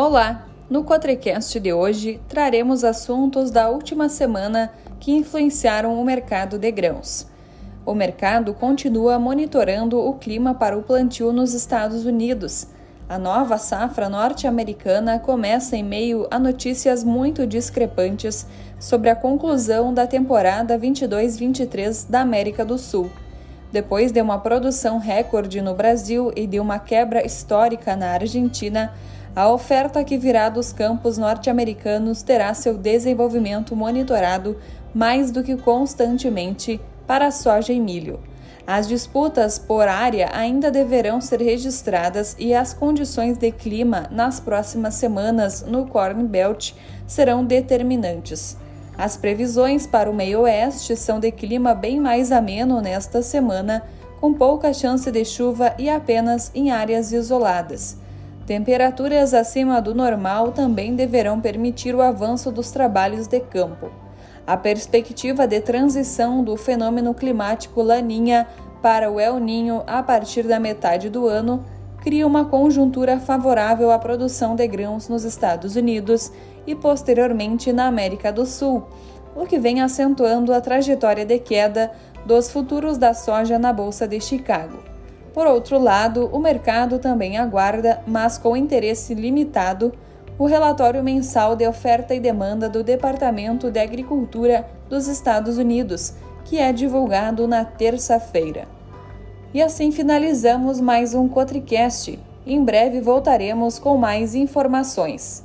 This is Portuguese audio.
Olá! No Quatrecast de hoje traremos assuntos da última semana que influenciaram o mercado de grãos. O mercado continua monitorando o clima para o plantio nos Estados Unidos. A nova safra norte-americana começa em meio a notícias muito discrepantes sobre a conclusão da temporada 22-23 da América do Sul. Depois de uma produção recorde no Brasil e de uma quebra histórica na Argentina, a oferta que virá dos campos norte-americanos terá seu desenvolvimento monitorado mais do que constantemente para soja e milho. As disputas por área ainda deverão ser registradas e as condições de clima nas próximas semanas no Corn Belt serão determinantes. As previsões para o meio-oeste são de clima bem mais ameno nesta semana, com pouca chance de chuva e apenas em áreas isoladas. Temperaturas acima do normal também deverão permitir o avanço dos trabalhos de campo. A perspectiva de transição do fenômeno climático Laninha para o El Ninho a partir da metade do ano cria uma conjuntura favorável à produção de grãos nos Estados Unidos e posteriormente na América do Sul, o que vem acentuando a trajetória de queda dos futuros da soja na Bolsa de Chicago. Por outro lado, o mercado também aguarda, mas com interesse limitado, o relatório mensal de oferta e demanda do Departamento de Agricultura dos Estados Unidos, que é divulgado na terça-feira. E assim finalizamos mais um Cotricast. Em breve voltaremos com mais informações.